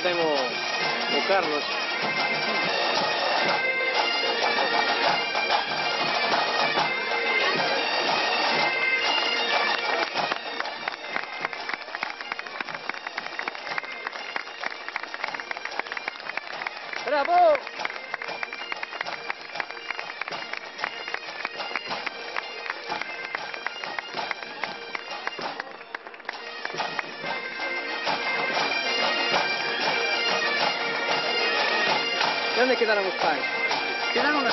tengo o Carlos. ¡Bravo! ¿Dónde quedaron los pais? Quedaron